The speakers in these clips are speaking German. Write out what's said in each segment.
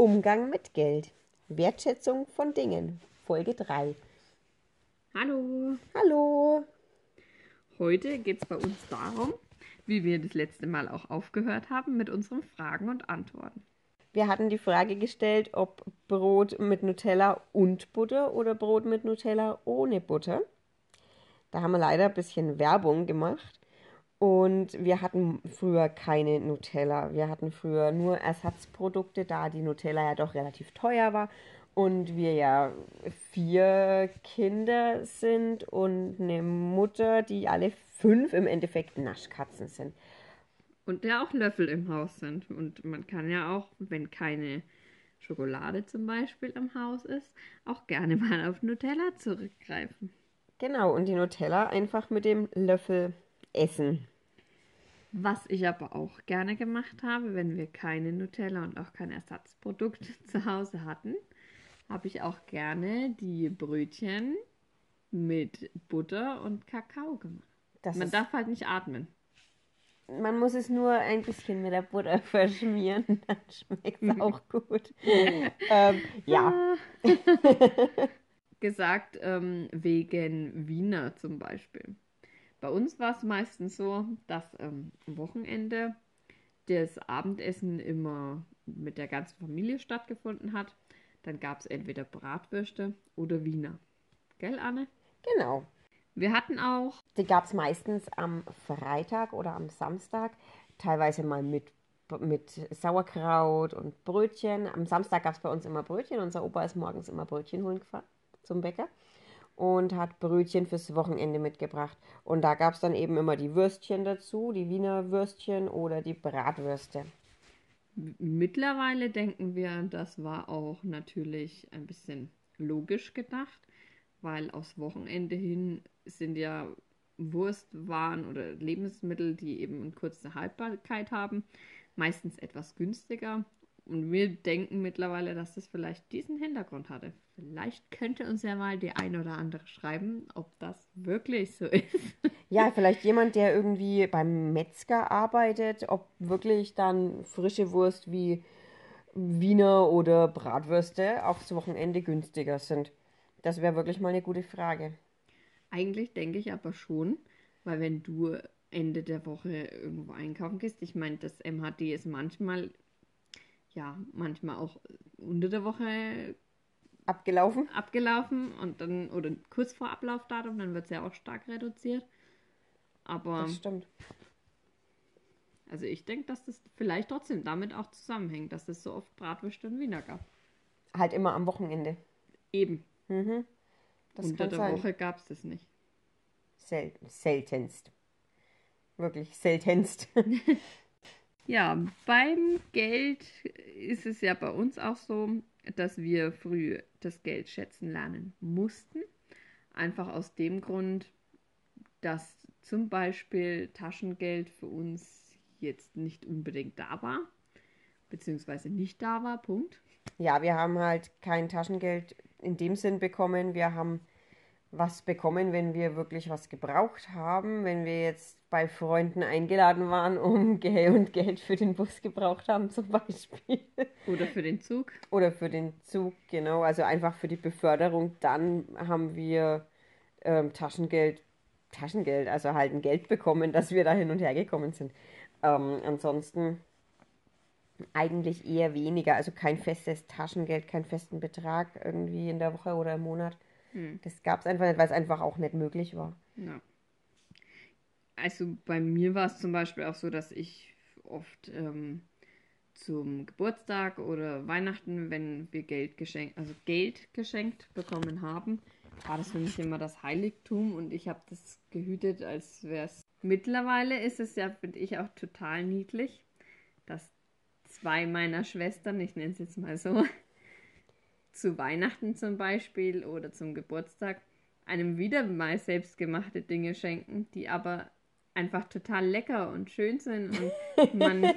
Umgang mit Geld. Wertschätzung von Dingen. Folge 3. Hallo. Hallo. Heute geht es bei uns darum, wie wir das letzte Mal auch aufgehört haben mit unseren Fragen und Antworten. Wir hatten die Frage gestellt, ob Brot mit Nutella und Butter oder Brot mit Nutella ohne Butter. Da haben wir leider ein bisschen Werbung gemacht. Und wir hatten früher keine Nutella. Wir hatten früher nur Ersatzprodukte, da die Nutella ja doch relativ teuer war. Und wir ja vier Kinder sind und eine Mutter, die alle fünf im Endeffekt Naschkatzen sind. Und der auch Löffel im Haus sind. Und man kann ja auch, wenn keine Schokolade zum Beispiel im Haus ist, auch gerne mal auf Nutella zurückgreifen. Genau, und die Nutella einfach mit dem Löffel essen. Was ich aber auch gerne gemacht habe, wenn wir keine Nutella und auch kein Ersatzprodukt zu Hause hatten, habe ich auch gerne die Brötchen mit Butter und Kakao gemacht. Das Man darf halt nicht atmen. Man muss es nur ein bisschen mit der Butter verschmieren, dann schmeckt es auch gut. ähm, ja. Gesagt ähm, wegen Wiener zum Beispiel. Bei uns war es meistens so, dass ähm, am Wochenende das Abendessen immer mit der ganzen Familie stattgefunden hat. Dann gab es entweder Bratwürste oder Wiener. Gell, Anne? Genau. Wir hatten auch. Die gab es meistens am Freitag oder am Samstag, teilweise mal mit, mit Sauerkraut und Brötchen. Am Samstag gab es bei uns immer Brötchen. Unser Opa ist morgens immer Brötchen holen gefahren zum Bäcker und hat Brötchen fürs Wochenende mitgebracht. Und da gab es dann eben immer die Würstchen dazu, die Wiener Würstchen oder die Bratwürste. Mittlerweile denken wir, das war auch natürlich ein bisschen logisch gedacht, weil aufs Wochenende hin sind ja Wurstwaren oder Lebensmittel, die eben eine kurze Haltbarkeit haben, meistens etwas günstiger und wir denken mittlerweile, dass das vielleicht diesen Hintergrund hatte. Vielleicht könnte uns ja mal die eine oder andere schreiben, ob das wirklich so ist. Ja, vielleicht jemand, der irgendwie beim Metzger arbeitet, ob wirklich dann frische Wurst wie Wiener oder Bratwürste aufs Wochenende günstiger sind. Das wäre wirklich mal eine gute Frage. Eigentlich denke ich aber schon, weil wenn du Ende der Woche irgendwo einkaufen gehst, ich meine, das MHD ist manchmal ja, manchmal auch unter der Woche abgelaufen. Abgelaufen und dann, oder kurz vor Ablaufdatum, dann wird es ja auch stark reduziert. Aber. Das stimmt. Also ich denke, dass das vielleicht trotzdem damit auch zusammenhängt, dass es so oft Bratwürste und Wiener gab. Halt immer am Wochenende. Eben. Mhm. Das Unter der sein. Woche gab es das nicht. Sel seltenst. Wirklich seltenst. Ja, beim Geld ist es ja bei uns auch so, dass wir früh das Geld schätzen lernen mussten. Einfach aus dem Grund, dass zum Beispiel Taschengeld für uns jetzt nicht unbedingt da war, beziehungsweise nicht da war, Punkt. Ja, wir haben halt kein Taschengeld in dem Sinn bekommen. Wir haben was bekommen, wenn wir wirklich was gebraucht haben, wenn wir jetzt bei Freunden eingeladen waren, um Geld und Geld für den Bus gebraucht haben zum Beispiel. Oder für den Zug. Oder für den Zug, genau. Also einfach für die Beförderung. Dann haben wir ähm, Taschengeld, Taschengeld, also halt ein Geld bekommen, dass wir da hin und her gekommen sind. Ähm, ansonsten eigentlich eher weniger, also kein festes Taschengeld, keinen festen Betrag irgendwie in der Woche oder im Monat. Hm. Das gab es einfach nicht, weil es einfach auch nicht möglich war. Ja. Also bei mir war es zum Beispiel auch so, dass ich oft ähm, zum Geburtstag oder Weihnachten, wenn wir Geld geschenkt, also Geld geschenkt bekommen haben, war das für mich immer das Heiligtum und ich habe das gehütet, als wäre es. Mittlerweile ist es ja, finde ich, auch total niedlich, dass zwei meiner Schwestern, ich nenne es jetzt mal so, zu Weihnachten zum Beispiel oder zum Geburtstag einem wieder mal selbstgemachte Dinge schenken, die aber einfach total lecker und schön sind und man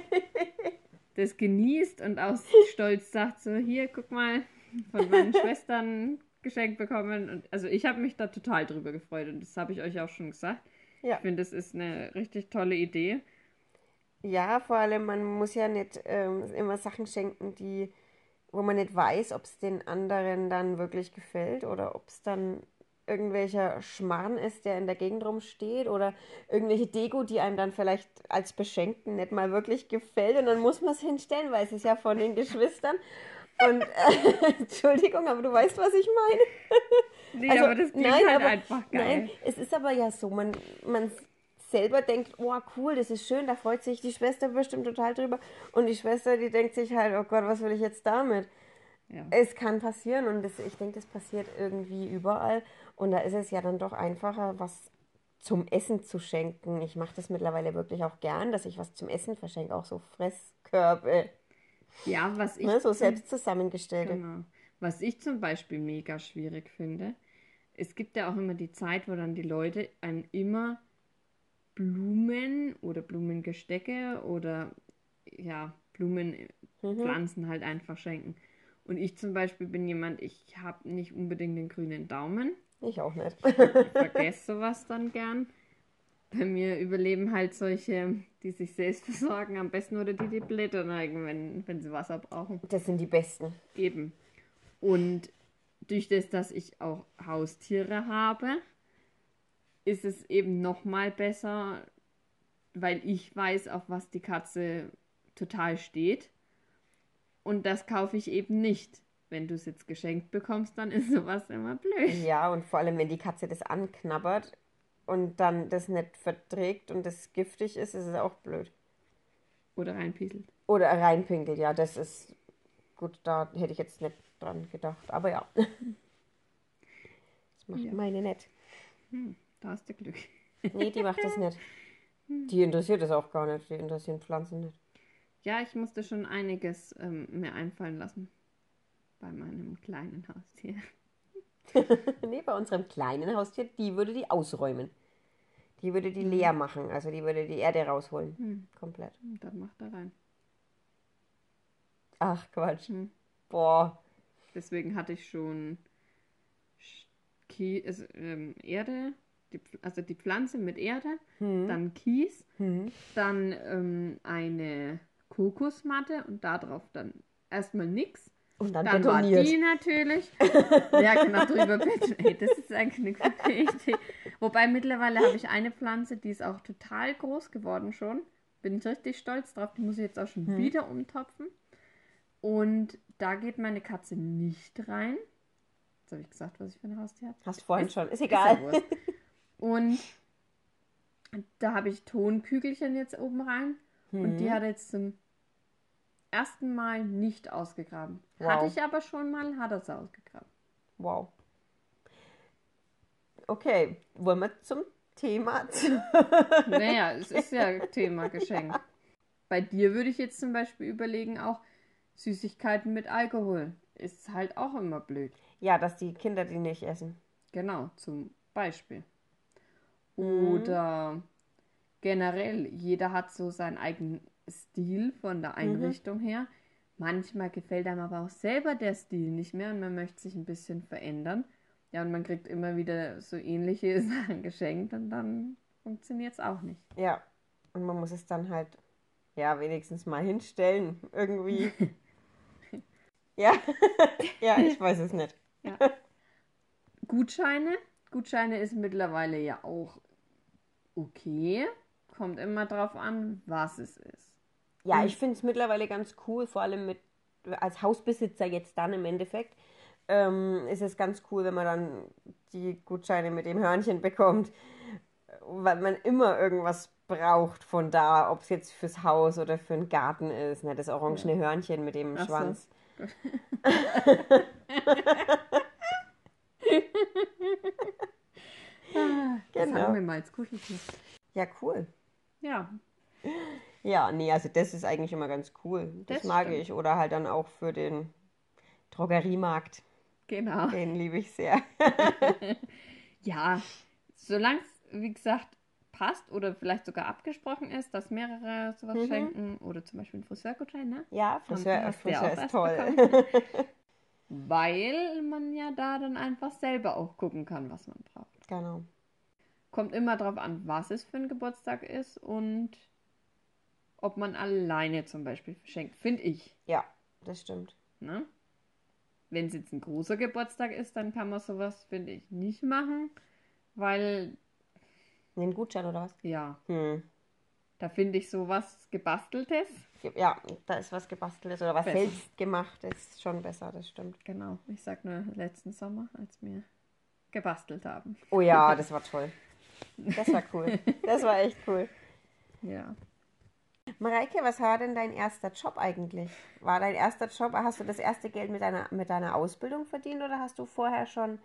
das genießt und aus Stolz sagt so, hier, guck mal, von meinen Schwestern geschenkt bekommen. Und also ich habe mich da total drüber gefreut und das habe ich euch auch schon gesagt. Ja. Ich finde, das ist eine richtig tolle Idee. Ja, vor allem, man muss ja nicht ähm, immer Sachen schenken, die wo man nicht weiß, ob es den anderen dann wirklich gefällt oder ob es dann irgendwelcher Schmarrn ist, der in der Gegend rumsteht oder irgendwelche Deko, die einem dann vielleicht als Beschenkten nicht mal wirklich gefällt und dann muss man es hinstellen, weil es ist ja von den Geschwistern. Und äh, Entschuldigung, aber du weißt, was ich meine. Nee, also, aber das klingt nein, halt aber, einfach geil. Nein, es ist aber ja so, man, man selber denkt, oh cool, das ist schön, da freut sich die Schwester bestimmt total drüber. Und die Schwester, die denkt sich halt, oh Gott, was will ich jetzt damit? Ja. Es kann passieren und das, ich denke, das passiert irgendwie überall. Und da ist es ja dann doch einfacher, was zum Essen zu schenken. Ich mache das mittlerweile wirklich auch gern, dass ich was zum Essen verschenke, auch so Fresskörbe. Ja, was ich. Ne, so selbst zusammengestellte. Genau. Was ich zum Beispiel mega schwierig finde, es gibt ja auch immer die Zeit, wo dann die Leute einem immer Blumen oder Blumengestecke oder ja, Blumenpflanzen mhm. halt einfach schenken. Und ich zum Beispiel bin jemand, ich habe nicht unbedingt den grünen Daumen. Ich auch nicht. ich vergesse sowas dann gern. Bei mir überleben halt solche, die sich selbst versorgen, am besten oder die die Blätter neigen, wenn, wenn sie Wasser brauchen. Das sind die besten. Eben. Und durch das, dass ich auch Haustiere habe, ist es eben noch mal besser, weil ich weiß, auf was die Katze total steht. Und das kaufe ich eben nicht. Wenn du es jetzt geschenkt bekommst, dann ist sowas immer blöd. Ja, und vor allem, wenn die Katze das anknabbert und dann das nicht verträgt und das giftig ist, ist es auch blöd. Oder reinpieselt. Oder reinpinkelt, ja, das ist gut, da hätte ich jetzt nicht dran gedacht. Aber ja. Das macht ja. meine nicht. Hm, da hast du Glück. Nee, die macht das nicht. Die interessiert das auch gar nicht. Die interessieren Pflanzen nicht. Ja, ich musste schon einiges ähm, mir einfallen lassen bei meinem kleinen Haustier. nee, bei unserem kleinen Haustier, die würde die ausräumen. Die würde die mhm. leer machen, also die würde die Erde rausholen. Mhm. Komplett. Und dann macht er rein. Ach Quatsch. Mhm. Boah. Deswegen hatte ich schon also, ähm, Erde, die, also die Pflanze mit Erde, hm. dann Kies, hm. dann ähm, eine Kokosmatte und darauf dann erstmal nichts. Und dann, dann war die natürlich. ja, genau, drüber bitte. Ey, das ist eigentlich eine gute Idee. Wobei mittlerweile habe ich eine Pflanze, die ist auch total groß geworden schon. Bin ich richtig stolz drauf. Die muss ich jetzt auch schon hm. wieder umtopfen. Und da geht meine Katze nicht rein. Jetzt habe ich gesagt, was ich für ein Haustier habe. Hast du vorhin ist, schon, ist egal. Ist ja und da habe ich Tonkügelchen jetzt oben rein. Hm. Und die hm. hat jetzt zum ersten Mal nicht ausgegraben. Wow. Hatte ich aber schon mal, hat er sie ausgegraben. Wow. Okay, wollen wir zum Thema? naja, es ist ja Thema Geschenk. Bei dir würde ich jetzt zum Beispiel überlegen, auch Süßigkeiten mit Alkohol. Ist halt auch immer blöd. Ja, dass die Kinder die nicht essen. Genau, zum Beispiel. Mhm. Oder mhm. generell, jeder hat so seinen eigenen Stil von der mhm. Einrichtung mhm. her. Manchmal gefällt einem aber auch selber der Stil nicht mehr und man möchte sich ein bisschen verändern. Ja, und man kriegt immer wieder so ähnliche Sachen geschenkt und dann funktioniert es auch nicht. Ja, und man muss es dann halt, ja, wenigstens mal hinstellen, irgendwie. ja, ja, ich weiß es nicht. Ja. Gutscheine. Gutscheine ist mittlerweile ja auch okay. Kommt immer drauf an, was es ist. Ja, hm. ich finde es mittlerweile ganz cool, vor allem mit als Hausbesitzer jetzt dann im Endeffekt. Ähm, ist es ganz cool, wenn man dann die Gutscheine mit dem Hörnchen bekommt, weil man immer irgendwas braucht von da, ob es jetzt fürs Haus oder für den Garten ist. Ne? Das orangene. Hörnchen mit dem Ach Schwanz. So. das genau. haben wir mal als Kuscheltier. Ja, cool. Ja. Ja, nee, also das ist eigentlich immer ganz cool. Das, das mag stimmt. ich. Oder halt dann auch für den Drogeriemarkt. Genau. Den liebe ich sehr. ja, solange es, wie gesagt, passt oder vielleicht sogar abgesprochen ist, dass mehrere sowas mhm. schenken oder zum Beispiel ein Friseurgutschein, ne? Ja, Friseur, Friseur ist toll. Weil man ja da dann einfach selber auch gucken kann, was man braucht. Genau. Kommt immer drauf an, was es für ein Geburtstag ist und ob man alleine zum Beispiel schenkt, finde ich. Ja, das stimmt. Ne? wenn es jetzt ein großer Geburtstag ist, dann kann man sowas, finde ich, nicht machen, weil, Den Gutschein oder was? ja, Hm. da finde ich sowas Gebasteltes. Ja, da ist was gebasteltes oder was Besser. selbst gemacht ist schon besser, das stimmt. Genau, ich sag nur letzten Sommer, als wir gebastelt haben. Oh ja, das war toll. Das war cool. Das war echt cool. Ja. Mareike, was war denn dein erster Job eigentlich? War dein erster Job, hast du das erste Geld mit deiner, mit deiner Ausbildung verdient oder hast du vorher schon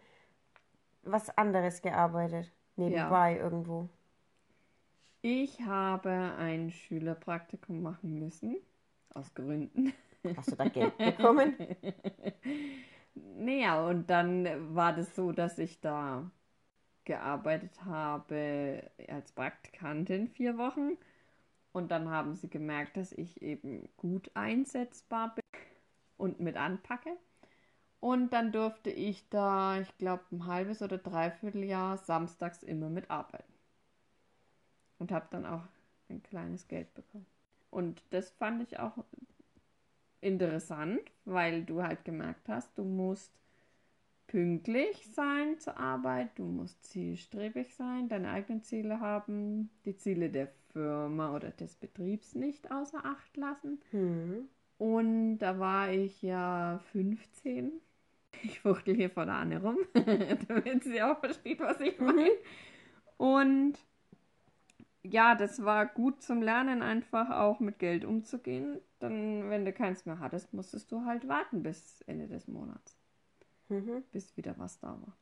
was anderes gearbeitet? Nebenbei irgendwo? Ich habe ein Schülerpraktikum machen müssen, aus Gründen. Hast du da Geld bekommen? Naja, und dann war das so, dass ich da gearbeitet habe als Praktikantin vier Wochen. Und dann haben sie gemerkt, dass ich eben gut einsetzbar bin und mit anpacke. Und dann durfte ich da, ich glaube, ein halbes oder dreiviertel Jahr samstags immer mitarbeiten. Und habe dann auch ein kleines Geld bekommen. Und das fand ich auch interessant, weil du halt gemerkt hast, du musst pünktlich sein zur Arbeit, du musst zielstrebig sein, deine eigenen Ziele haben, die Ziele der Firma oder des Betriebs nicht außer Acht lassen. Hm. Und da war ich ja 15. Ich fuchtel hier vor der Anne rum, damit sie auch versteht, was ich meine. Und ja, das war gut zum Lernen, einfach auch mit Geld umzugehen. Dann, wenn du keins mehr hattest, musstest du halt warten bis Ende des Monats, Mhm. bis wieder was da war.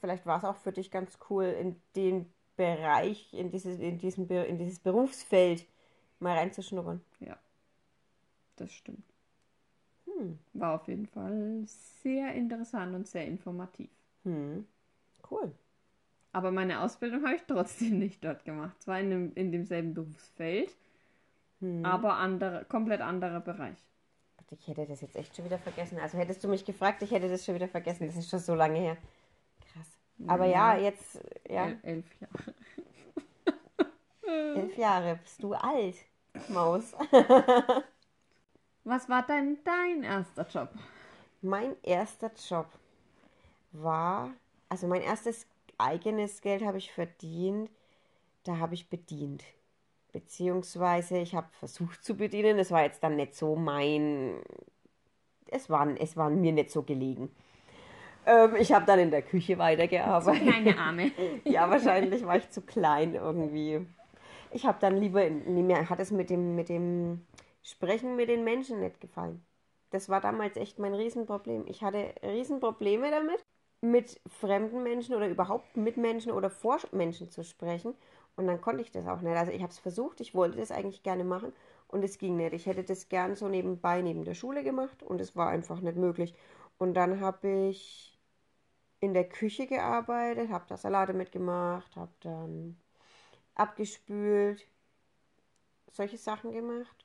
Vielleicht war es auch für dich ganz cool, in den Bereich, in dieses, in diesem, in dieses Berufsfeld mal reinzuschnuppern. Das stimmt. Hm. War auf jeden Fall sehr interessant und sehr informativ. Hm. Cool. Aber meine Ausbildung habe ich trotzdem nicht dort gemacht. Zwar in, dem, in demselben Berufsfeld, Hm. aber andere, komplett anderer Bereich. Ich hätte das jetzt echt schon wieder vergessen. Also hättest du mich gefragt, ich hätte das schon wieder vergessen. Das ist schon so lange her. Krass. Aber ja, jetzt, ja, El elf Jahre. elf Jahre. Bist du alt, Maus. Was war denn dein erster Job? Mein erster Job war, also mein erstes eigenes Geld habe ich verdient, da habe ich bedient. Beziehungsweise ich habe versucht zu bedienen, das war jetzt dann nicht so mein, es war, es war mir nicht so gelegen. Ähm, ich habe dann in der Küche weitergearbeitet. Kleine Arme. Ja, wahrscheinlich war ich zu klein irgendwie. Ich habe dann lieber, nee, mir hat es mit dem, mit dem Sprechen mit den Menschen nicht gefallen. Das war damals echt mein Riesenproblem. Ich hatte Riesenprobleme damit, mit fremden Menschen oder überhaupt mit Menschen oder vor Menschen zu sprechen. Und dann konnte ich das auch nicht. Also ich habe es versucht, ich wollte das eigentlich gerne machen und es ging nicht. Ich hätte das gern so nebenbei neben der Schule gemacht und es war einfach nicht möglich. Und dann habe ich in der Küche gearbeitet, habe da Salate mitgemacht, habe dann abgespült, solche Sachen gemacht.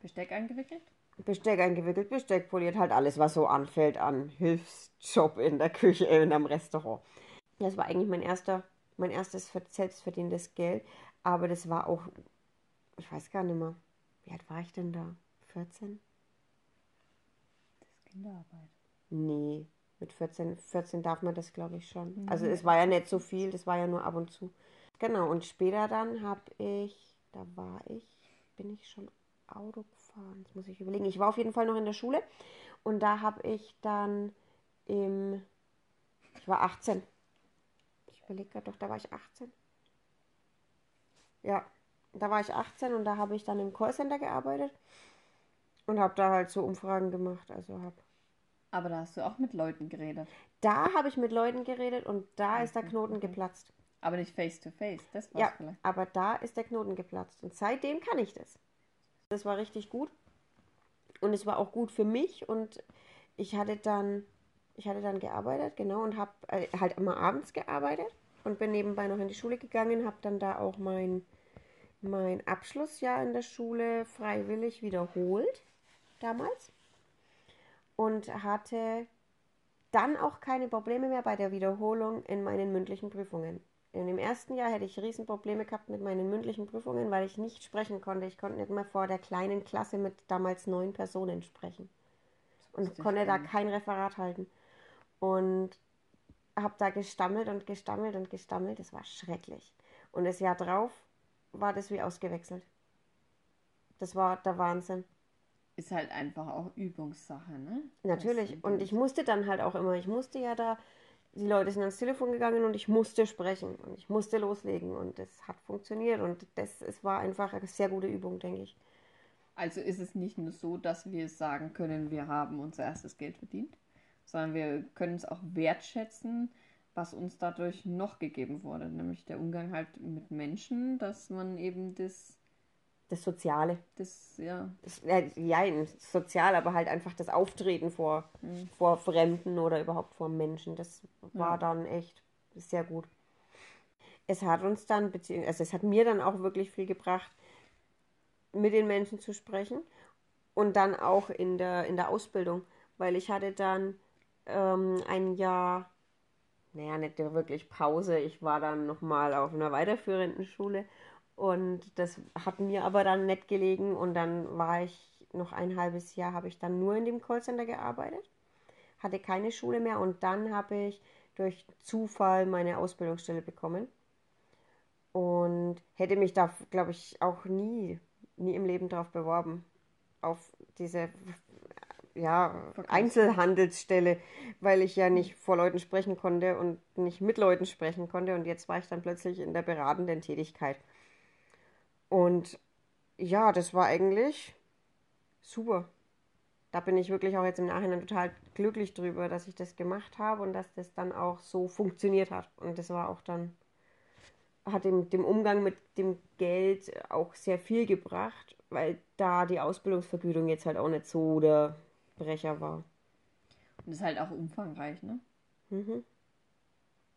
Besteck eingewickelt? Besteck eingewickelt, Besteck poliert, halt alles, was so anfällt an Hilfsjob in der Küche, in einem Restaurant. Das war eigentlich mein erster, mein erstes ver- selbstverdientes Geld, aber das war auch, ich weiß gar nicht mehr, wie alt war ich denn da? 14? Das ist Kinderarbeit. Nee, mit 14, 14 darf man das, glaube ich, schon. Mhm. Also es war ja nicht so viel, das war ja nur ab und zu. Genau, und später dann habe ich, da war ich, bin ich schon Auto gefahren, das muss ich überlegen. Ich war auf jeden Fall noch in der Schule und da habe ich dann im, ich war 18. Ich überlege gerade doch, da war ich 18. Ja, da war ich 18 und da habe ich dann im Callcenter gearbeitet und habe da halt so Umfragen gemacht, also habe Aber da hast du auch mit Leuten geredet. da habe ich mit Leuten geredet und da ist der Knoten geplatzt. Aber nicht face to face. Das war's Ja, vielleicht. aber da ist der Knoten geplatzt. Und seitdem kann ich das. Das war richtig gut. Und es war auch gut für mich. Und ich hatte dann, ich hatte dann gearbeitet, genau, und habe äh, halt immer abends gearbeitet und bin nebenbei noch in die Schule gegangen, habe dann da auch mein, mein Abschlussjahr in der Schule freiwillig wiederholt, damals. Und hatte dann auch keine Probleme mehr bei der Wiederholung in meinen mündlichen Prüfungen. In dem ersten Jahr hätte ich Riesenprobleme gehabt mit meinen mündlichen Prüfungen, weil ich nicht sprechen konnte. Ich konnte nicht mehr vor der kleinen Klasse mit damals neun Personen sprechen. und konnte da kein Referat halten. Und habe da gestammelt und gestammelt und gestammelt. Das war schrecklich. Und das Jahr drauf war das wie ausgewechselt. Das war der Wahnsinn. Ist halt einfach auch Übungssache, ne? Natürlich. Und ich musste dann halt auch immer, ich musste ja da, die Leute sind ans Telefon gegangen und ich musste sprechen und ich musste loslegen und das hat funktioniert und das es war einfach eine sehr gute Übung, denke ich. Also ist es nicht nur so, dass wir sagen können, wir haben unser erstes Geld verdient, sondern wir können es auch wertschätzen, was uns dadurch noch gegeben wurde, nämlich der Umgang halt mit Menschen, dass man eben das, Das Soziale. das, ja, Das, äh, ja, sozial, aber halt einfach das Auftreten vor, vor Fremden oder überhaupt vor Menschen. Das war Ja. dann echt sehr gut. Es hat uns dann, beziehungsweise also es hat mir dann auch wirklich viel gebracht, mit den Menschen zu sprechen und dann auch in der, in der Ausbildung, weil ich hatte dann ähm, ein Jahr, naja, nicht wirklich Pause, ich war dann nochmal auf einer weiterführenden Schule. Und das hat mir aber dann nett gelegen. Und dann war ich noch ein halbes Jahr, habe ich dann nur in dem Callcenter gearbeitet, hatte keine Schule mehr. Und dann habe ich durch Zufall meine Ausbildungsstelle bekommen. Und hätte mich da, glaube ich, auch nie, nie im Leben drauf beworben, auf diese ja, Einzelhandelsstelle, weil ich ja nicht vor Leuten sprechen konnte und nicht mit Leuten sprechen konnte und jetzt war ich dann plötzlich in der beratenden Tätigkeit. Und ja, das war eigentlich super. Da bin ich wirklich auch jetzt im Nachhinein total glücklich drüber, dass ich das gemacht habe und dass das dann auch so funktioniert hat. Und das war auch dann, hat dem, dem Umgang mit dem Geld auch sehr viel gebracht, weil da die Ausbildungsvergütung jetzt halt auch nicht so der Brecher war. und ist halt auch umfangreich, ne? Mhm.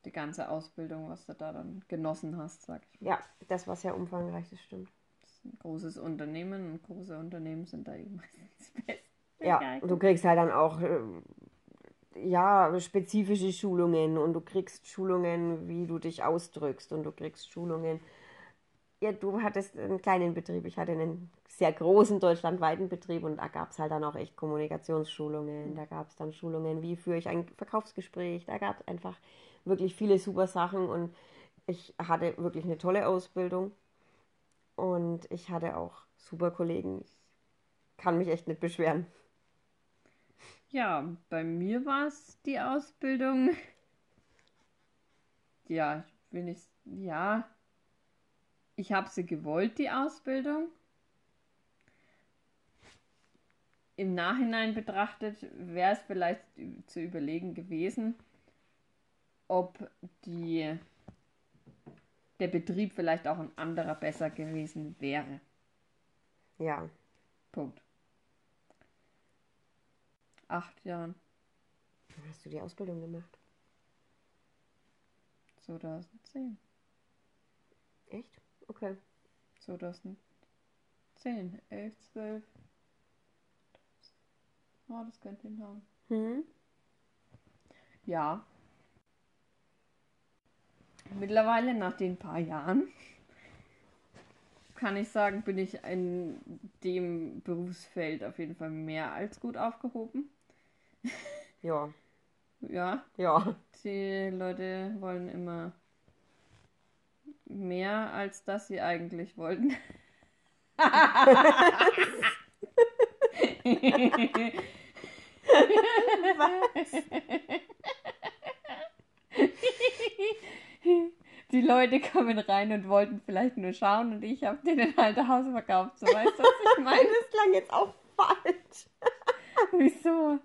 Die ganze Ausbildung, was du da dann genossen hast, sag ich mal. Ja, das war sehr umfangreich, das stimmt. Das ist ein großes Unternehmen und große Unternehmen sind da eben meistens best. Ja, und du kriegst halt dann auch äh, ja, spezifische Schulungen und du kriegst Schulungen, wie du dich ausdrückst und du kriegst Schulungen. Ja, du hattest einen kleinen Betrieb, ich hatte einen sehr großen deutschlandweiten Betrieb und da gab es halt dann auch echt Kommunikationsschulungen, da gab es dann Schulungen, wie führe ich ein Verkaufsgespräch, da gab es einfach wirklich viele super Sachen und ich hatte wirklich eine tolle Ausbildung und ich hatte auch super Kollegen. Ich kann mich echt nicht beschweren. Ja, bei mir war es die Ausbildung. Ja, ich. Ja, ich habe sie gewollt, die Ausbildung. Im Nachhinein betrachtet wäre es vielleicht zu überlegen gewesen, ob die, der Betrieb vielleicht auch ein anderer besser gewesen wäre. Ja, Punkt. Acht Jahren. wann hast du die Ausbildung gemacht? 2010. Echt? Okay. 2010. 11, 12. Oh, das könnte hinhauen. Hm? Ja. Mittlerweile, nach den paar Jahren, kann ich sagen, bin ich in dem Berufsfeld auf jeden Fall mehr als gut aufgehoben. Ja, Ja, ja. die Leute wollen immer mehr, als das sie eigentlich wollten. Die Leute kommen rein und wollten vielleicht nur schauen und ich habe denen halt ein Haus verkauft. So weißt du, was ich meine? Das klang jetzt auch falsch. Wieso?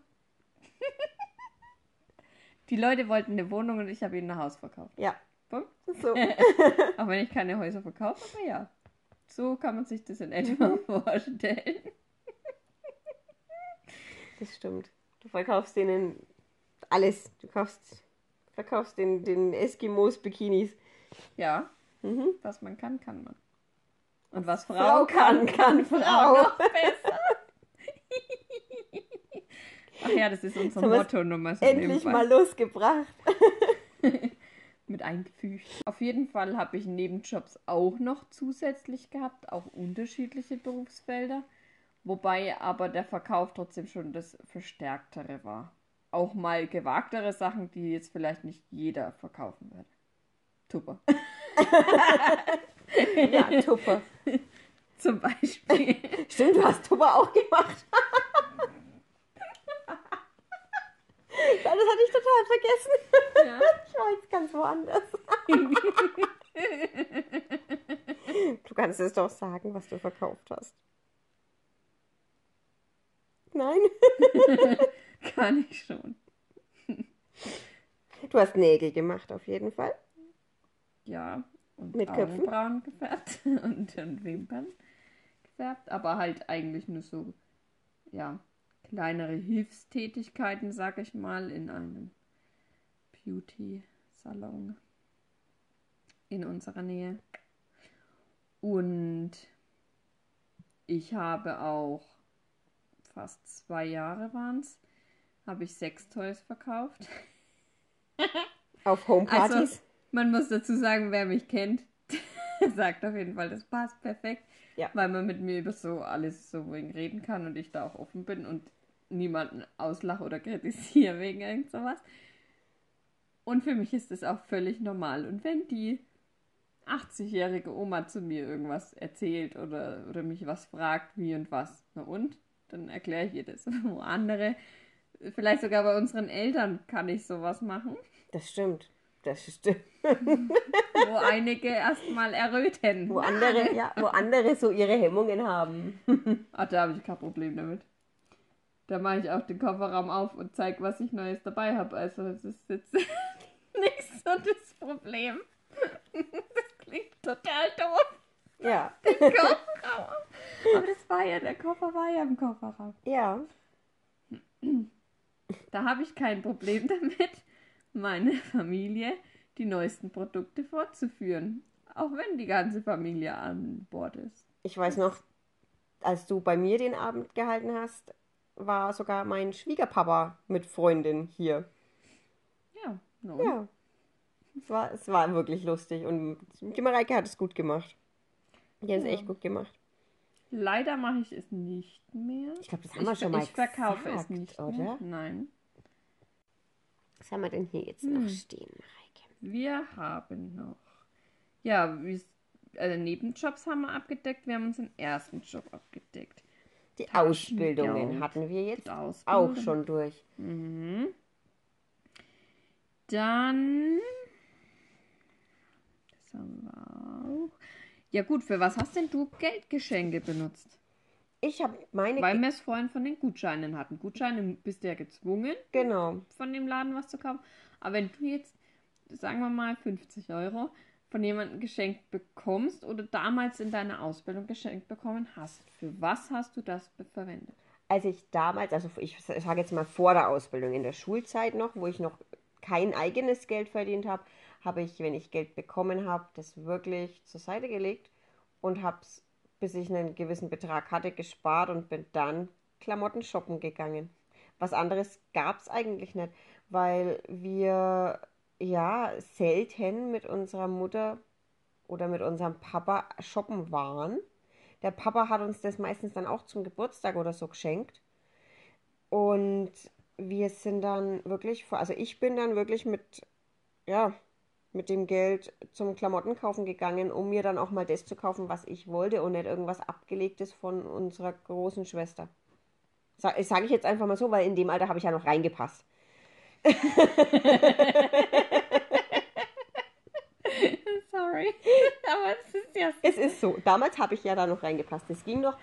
Die Leute wollten eine Wohnung und ich habe ihnen ein Haus verkauft. Ja. So. Auch wenn ich keine Häuser verkaufe, aber ja. So kann man sich das in etwa vorstellen. Das stimmt. Du verkaufst denen alles. Du kaufst, verkaufst den, den Eskimos Bikinis. Ja, Mhm. was man kann, kann man. Und was Frau, Frau kann, kann Frau. noch besser. Ach ja, das ist unser Motto Nummer so Endlich nebenbei. mal losgebracht. Mit eingefügt. Auf jeden Fall habe ich Nebenjobs auch noch zusätzlich gehabt, auch unterschiedliche Berufsfelder. Wobei aber der Verkauf trotzdem schon das Verstärktere war. Auch mal gewagtere Sachen, die jetzt vielleicht nicht jeder verkaufen würde. Tupper. Ja, Tupper. Zum Beispiel. Stimmt, du hast Tupper auch gemacht. Ja, das hatte ich total vergessen. Ja. Ich war jetzt ganz woanders. Du kannst es doch sagen, was du verkauft hast. Nein? Kann ich schon. Du hast Nägel gemacht, auf jeden Fall. Ja. Und Mit Köpfen? Augenbrauen gefärbt und, und Wimpern gefärbt. Aber halt eigentlich nur so, ja, kleinere Hilfstätigkeiten, sag ich mal, in einem Beauty-Salon in unserer Nähe. Und ich habe auch fast zwei Jahre waren es, habe ich Sextoys verkauft. Auf Homepartys. Also, man muss dazu sagen, wer mich kennt, sagt auf jeden Fall, das passt perfekt. Ja. Weil man mit mir über so alles so reden kann und ich da auch offen bin und niemanden auslache oder kritisiere wegen irgend sowas. Und für mich ist das auch völlig normal. Und wenn die 80-jährige Oma zu mir irgendwas erzählt oder, oder mich was fragt, wie und was, na und, dann erkläre ich ihr das. Wo andere, vielleicht sogar bei unseren Eltern kann ich sowas machen. das stimmt. Das stimmt. wo einige erstmal erröten. Wo andere, ja, wo andere so ihre Hemmungen haben. Ach, da habe ich kein Problem damit. Da mache ich auch den Kofferraum auf und zeige, was ich Neues dabei habe. Also es ist jetzt nicht so das Problem. Das klingt total doof. Ja. Kofferraum. Aber das war ja, der Koffer war ja im Kofferraum. Ja. Da habe ich kein Problem damit, meine Familie die neuesten Produkte fortzuführen. Auch wenn die ganze Familie an Bord ist. Ich weiß noch, als du bei mir den Abend gehalten hast, war sogar mein Schwiegerpapa mit Freundin hier. Ja, no. Ja. Es war, es war wirklich lustig und die Mareike hat es gut gemacht. Die hat es Ja. echt gut gemacht. Leider mache ich es nicht mehr. Ich glaube, das haben wir ich, schon mal Ich verkaufe gesagt, es nicht oder? mehr. Nein. Was haben wir denn hier jetzt Hm. noch stehen, Mareike? Wir haben noch. Ja, es- also Nebenjobs haben wir abgedeckt. Wir haben unseren ersten Job abgedeckt. Die Ausbildungen hatten wir jetzt auch schon durch. Mhm. Dann. Das haben wir auch. Ja, gut, für was hast denn du Geldgeschenke benutzt? Ich habe meine. Weil wir es vorhin von den Gutscheinen hatten. Gutscheine bist du ja gezwungen, genau. von dem Laden was zu kaufen. Aber wenn du jetzt, sagen wir mal, 50 Euro von jemandem geschenkt bekommst oder damals in deiner Ausbildung geschenkt bekommen hast, für was hast du das verwendet? Als ich damals, also ich sage jetzt mal vor der Ausbildung, in der Schulzeit noch, wo ich noch kein eigenes Geld verdient habe, habe ich, wenn ich Geld bekommen habe, das wirklich zur Seite gelegt und habe es, bis ich einen gewissen Betrag hatte, gespart und bin dann Klamotten shoppen gegangen. Was anderes gab es eigentlich nicht, weil wir ja selten mit unserer Mutter oder mit unserem Papa shoppen waren. Der Papa hat uns das meistens dann auch zum Geburtstag oder so geschenkt. Und wir sind dann wirklich, also ich bin dann wirklich mit, ja, mit dem Geld zum Klamotten kaufen gegangen, um mir dann auch mal das zu kaufen, was ich wollte und nicht irgendwas abgelegtes von unserer großen Schwester. Sa sage ich jetzt einfach mal so, weil in dem Alter habe ich ja noch reingepasst. Sorry. Aber es ist ja Es ist so. Damals habe ich ja da noch reingepasst. Es ging noch,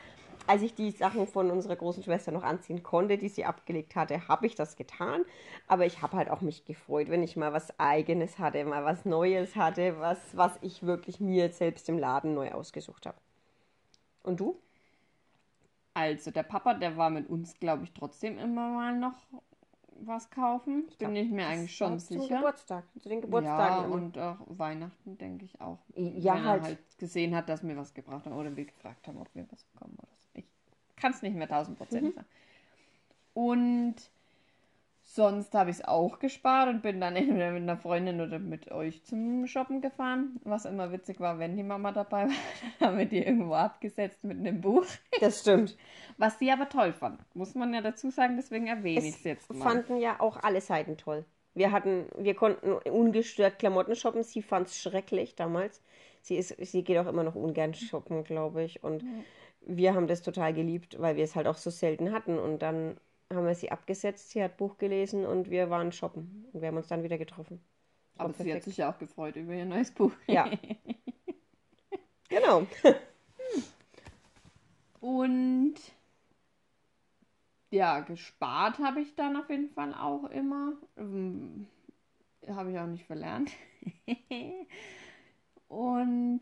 als ich die Sachen von unserer großen Schwester noch anziehen konnte, die sie abgelegt hatte, habe ich das getan. Aber ich habe halt auch mich gefreut, wenn ich mal was Eigenes hatte, mal was Neues hatte, was, was ich wirklich mir selbst im Laden neu ausgesucht habe. Und du? Also, der Papa, der war mit uns, glaube ich, trotzdem immer mal noch was kaufen. Bin glaub, ich mir eigentlich schon Zum sicher. Geburtstag, zu den Ja, Geburtstagen. immer. und auch Weihnachten, denke ich auch. Ja, Wenn halt. er halt gesehen hat, dass wir was gebracht haben oder wir gefragt haben, ob wir was bekommen oder so. Ich kann es nicht mehr 1000 Prozent Mhm. sagen. Und Sonst habe ich es auch gespart und bin dann entweder mit einer Freundin oder mit euch zum Shoppen gefahren. Was immer witzig war, wenn die Mama dabei war, dann haben wir die irgendwo abgesetzt mit einem Buch. Das stimmt. Was sie aber toll fand, muss man ja dazu sagen, deswegen erwähne ich es jetzt mal. fanden ja auch alle Seiten toll. Wir hatten, wir konnten ungestört Klamotten shoppen. Sie fand es schrecklich damals. Sie ist, sie geht auch immer noch ungern shoppen, glaube ich. Und wir haben das total geliebt, weil wir es halt auch so selten hatten. Und dann haben wir sie abgesetzt. Sie hat Buch gelesen und wir waren shoppen. Und wir haben uns dann wieder getroffen. Das Aber sie hat sich ja auch gefreut über ihr neues Buch. Ja. Genau. Und ja, gespart habe ich dann auf jeden Fall auch immer. Ähm, habe ich auch nicht verlernt. Und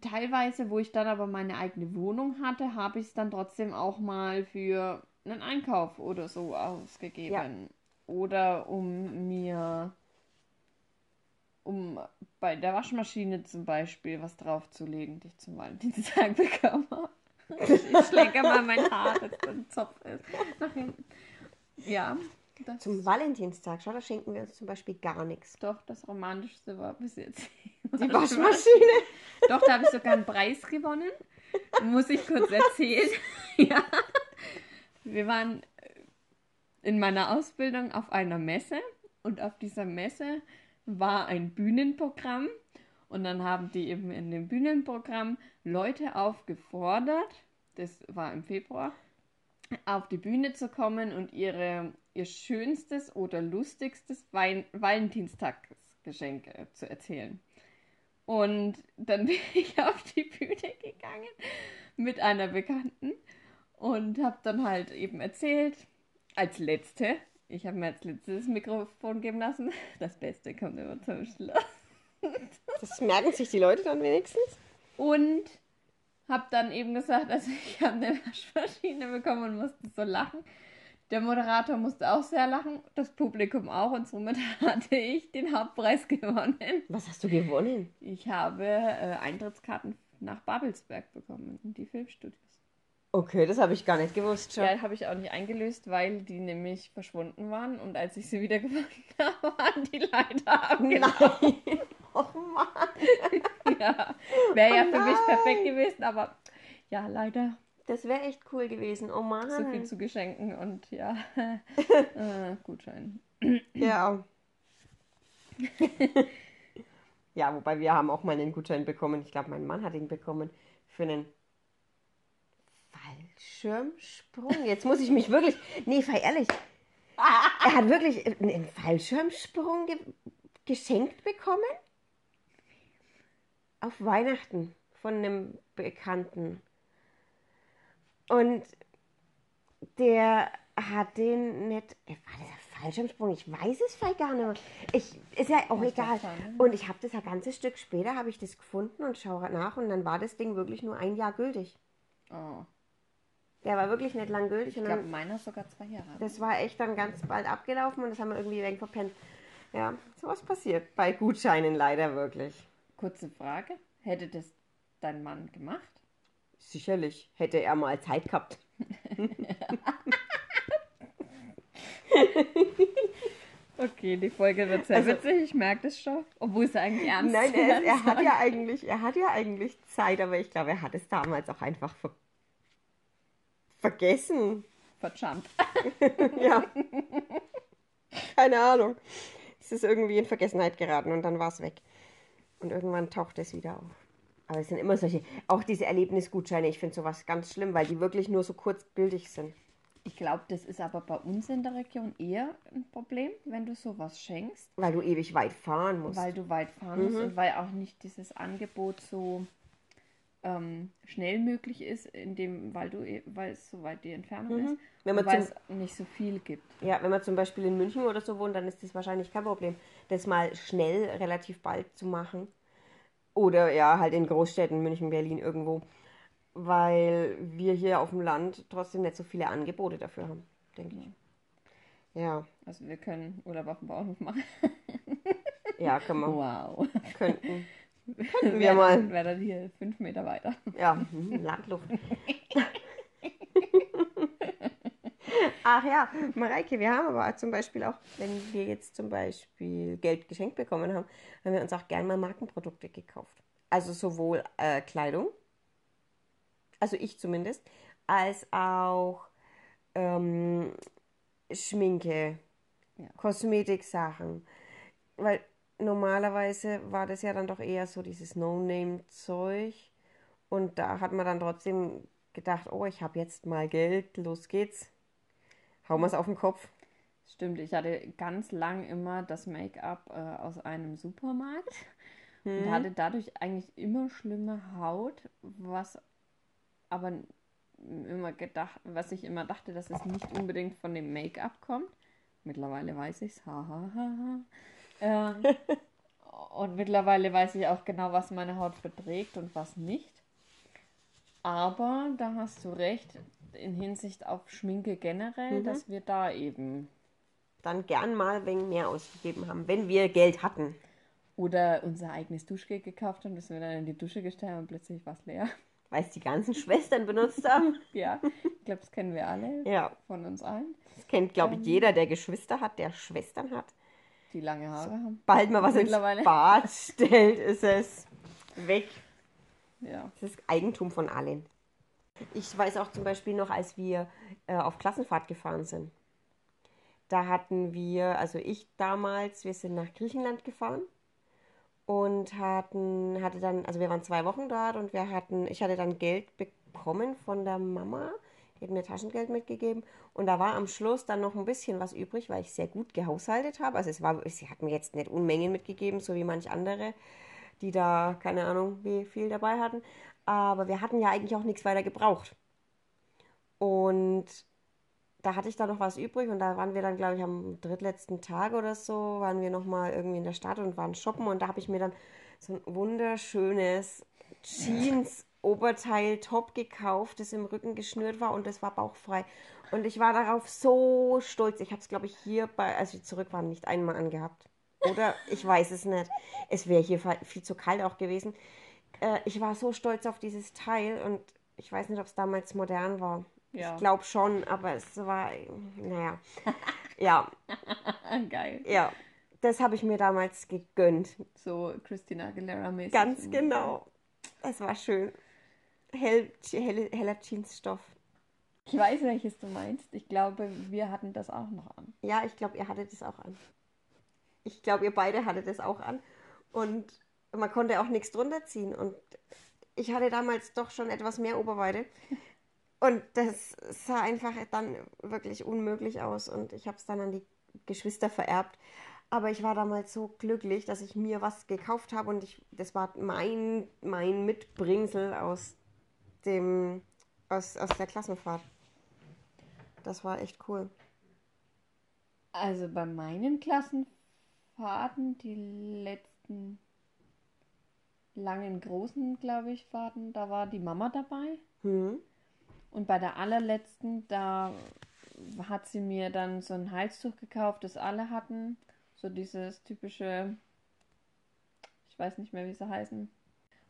teilweise, wo ich dann aber meine eigene Wohnung hatte, habe ich es dann trotzdem auch mal für einen Einkauf oder so ausgegeben. Oder um mir, um bei der Waschmaschine zum Beispiel was draufzulegen, die ich zum Valentinstag bekommen habe. Ich schläge mal mein Haar, dass da ein Zopf ist. Nach hinten. Ja, Zum Valentinstag, schau, da schenken wir uns zum Beispiel gar nichts. doch das Romantischste war bis jetzt. Die Waschmaschine. Doch, da habe ich sogar einen Preis gewonnen. Muss ich kurz erzählen. ja. Wir waren in meiner Ausbildung auf einer Messe und auf dieser Messe war ein Bühnenprogramm und dann haben die eben in dem Bühnenprogramm Leute aufgefordert, das war im Februar, auf die Bühne zu kommen und ihre, ihr schönstes oder lustigstes Wein Valentinstagsgeschenk äh, zu erzählen. Und dann bin ich auf die Bühne gegangen mit einer Bekannten und habe dann halt eben erzählt, als letzte, ich habe mir als letztes das Mikrofon geben lassen, das Beste kommt immer zum Schluss. Das merken sich die Leute dann wenigstens. Und habe dann eben gesagt, also ich habe eine Waschmaschine bekommen und musste so lachen. Der Moderator musste auch sehr lachen, das Publikum auch und somit hatte ich den Hauptpreis gewonnen. Was hast du gewonnen? Ich habe äh, Eintrittskarten nach Babelsberg bekommen, in die Filmstudios. Okay, das habe ich gar nicht gewusst schon. Ja, habe ich auch nicht eingelöst, weil die nämlich verschwunden waren und als ich sie wieder gefunden habe, waren die leider abgelaufen. Nein. Oh Mann. Ja, wäre ja Oh für mich perfekt gewesen, aber ja, leider Das wäre echt cool gewesen. Oh Mann. so viel zu Geschenken und ja, äh, Gutschein. Ja. ja, wobei wir haben auch mal einen Gutschein bekommen. Ich glaube, mein Mann hat ihn bekommen für einen Fallschirmsprung. Jetzt muss ich mich wirklich. Nee, sei ehrlich. Er hat wirklich einen Fallschirmsprung ge geschenkt bekommen? Auf Weihnachten von einem Bekannten. Und der hat den nicht. Äh, War das ein Fallschirmsprung? Ich weiß es vielleicht gar nicht mehr. Ich, ist ja auch Ich egal. ne? Und ich habe das ein ganzes Stück später, habe ich das gefunden und schaue nach und dann war das Ding wirklich nur ein Jahr gültig. Oh, Der war wirklich nicht lang gültig ich glaube, meiner ist sogar zwei Jahre. das war echt dann ganz bald abgelaufen und das haben wir irgendwie weg verpennt. Ja, sowas passiert bei Gutscheinen leider wirklich. Kurze Frage: Hätte das dein Mann gemacht? Sicherlich hätte er mal Zeit gehabt. Okay, die Folge wird sehr Also- witzig, ich merke das schon. Obwohl es eigentlich ernst Nein, er, er hat ja eigentlich, er hat ja eigentlich Zeit, aber ich glaube, er hat es damals auch einfach ver vergessen. Verdammt. ja. Keine Ahnung. Es ist irgendwie in Vergessenheit geraten und dann war es weg. Und irgendwann taucht es wieder auf. Aber es sind immer solche, auch diese Erlebnisgutscheine, ich finde sowas ganz schlimm, weil die wirklich nur so kurz gültig sind. Ich glaube, das ist aber bei uns in der Region eher ein Problem, wenn du sowas schenkst, Weil du ewig weit fahren musst. weil du weit fahren musst und weil auch nicht dieses Angebot so ähm, schnell möglich ist, in dem, weil du e- weil es so weit die Entfernung ist. Wenn man weil zum- es nicht so viel gibt. Ja, wenn man zum Beispiel in München oder so wohnt, dann ist das wahrscheinlich kein Problem, das mal schnell, relativ bald zu machen. Oder ja, halt in Großstädten, München, Berlin irgendwo. Weil wir hier auf dem Land trotzdem nicht so viele Angebote dafür haben, denke ich. Ja, Also wir können Urlaub auf dem Bauernhof machen. ja, können wir. Wow. Könnten. Könnten wir mal. Wäre dann hier fünf Meter weiter. Ja, hm, Landluft. Ach ja, Mareike, wir haben aber zum Beispiel auch, wenn wir jetzt zum Beispiel Geld geschenkt bekommen haben, haben wir uns auch gerne mal Markenprodukte gekauft. Also sowohl äh, Kleidung, also ich zumindest, als auch ähm, Schminke, Ja. Kosmetiksachen. Weil normalerweise war das ja dann doch eher so dieses No-Name-Zeug. Und da hat man dann trotzdem gedacht, oh, ich habe jetzt mal Geld, los geht's. Hauen wir es auf den Kopf. Stimmt, ich hatte ganz lang immer das Make-up äh, aus einem Supermarkt und hatte dadurch eigentlich immer schlimme Haut, was aber immer gedacht, was ich immer dachte, dass es nicht unbedingt von dem Make-up kommt. Mittlerweile weiß ich's, ha ha ha ha. Ähm, und mittlerweile weiß ich auch genau, was meine Haut verträgt und was nicht. Aber da hast du recht, in Hinsicht auf Schminke generell, dass wir da eben Dann gern mal ein wenig mehr ausgegeben haben, wenn wir Geld hatten. Oder unser eigenes Duschgel gekauft haben, das wir dann in die Dusche gestellt haben und plötzlich war es leer. Weil es die ganzen Schwestern benutzt haben. Ja, ich glaube, das kennen wir alle Ja, von uns allen, das kennt, glaube ich, jeder, der Geschwister hat, der Schwestern hat. Die lange Haare haben. Bald mal was ins. Bad stellt, ist es weg. Ja. Das ist Eigentum von allen. Ich weiß auch zum Beispiel noch, als wir äh, auf Klassenfahrt gefahren sind. Da hatten wir, also ich damals, wir sind nach Griechenland gefahren und hatten, hatte dann, also wir waren zwei Wochen dort und wir hatten, ich hatte dann Geld bekommen von der Mama. Die hat mir Taschengeld mitgegeben und da war am Schluss dann noch ein bisschen was übrig, weil ich sehr gut gehaushaltet habe. Also es war, sie hat mir jetzt nicht Unmengen mitgegeben, so wie manch andere, die da keine Ahnung wie viel dabei hatten. Aber wir hatten ja eigentlich auch nichts weiter gebraucht. Und da hatte ich dann noch was übrig und da waren wir dann, glaube ich, am drittletzten Tag oder so, waren wir nochmal irgendwie in der Stadt und waren shoppen und da habe ich mir dann so ein wunderschönes Jeans-Oberteil-Top gekauft, das im Rücken geschnürt war und das war bauchfrei. Und ich war darauf so stolz. Ich habe es, glaube ich, hier bei, als wir zurück waren, nicht einmal angehabt. Oder ich weiß es nicht. Es wäre hier viel zu kalt auch gewesen. Äh, ich war so stolz auf dieses Teil und ich weiß nicht, ob es damals modern war. Ja. Ich glaube schon, aber es war, naja. ja, Geil. ja. Das habe ich mir damals gegönnt. So Christina Aguilera-mäßig. Ganz genau. Es war schön. Hell, helle, heller Jeansstoff. Ich weiß, welches du meinst. Ich glaube, wir hatten das auch noch an. Ja, ich glaube, ihr hattet es auch an. Ich glaube, ihr beide hattet es auch an. Und man konnte auch nichts drunter ziehen. Und ich hatte damals doch schon etwas mehr Oberweite. Und das sah einfach dann wirklich unmöglich aus. Und ich habe es dann an die Geschwister vererbt. Aber ich war damals so glücklich, dass ich mir was gekauft habe. Und ich, das war mein, mein Mitbringsel aus, dem, aus, aus der Klassenfahrt. Das war echt cool. Also bei meinen Klassenfahrten, die letzten langen großen, glaube ich, Fahrten, da war die Mama dabei. Hm. Und bei der allerletzten, da hat sie mir dann so ein Halstuch gekauft, das alle hatten. So dieses typische, ich weiß nicht mehr, wie sie heißen.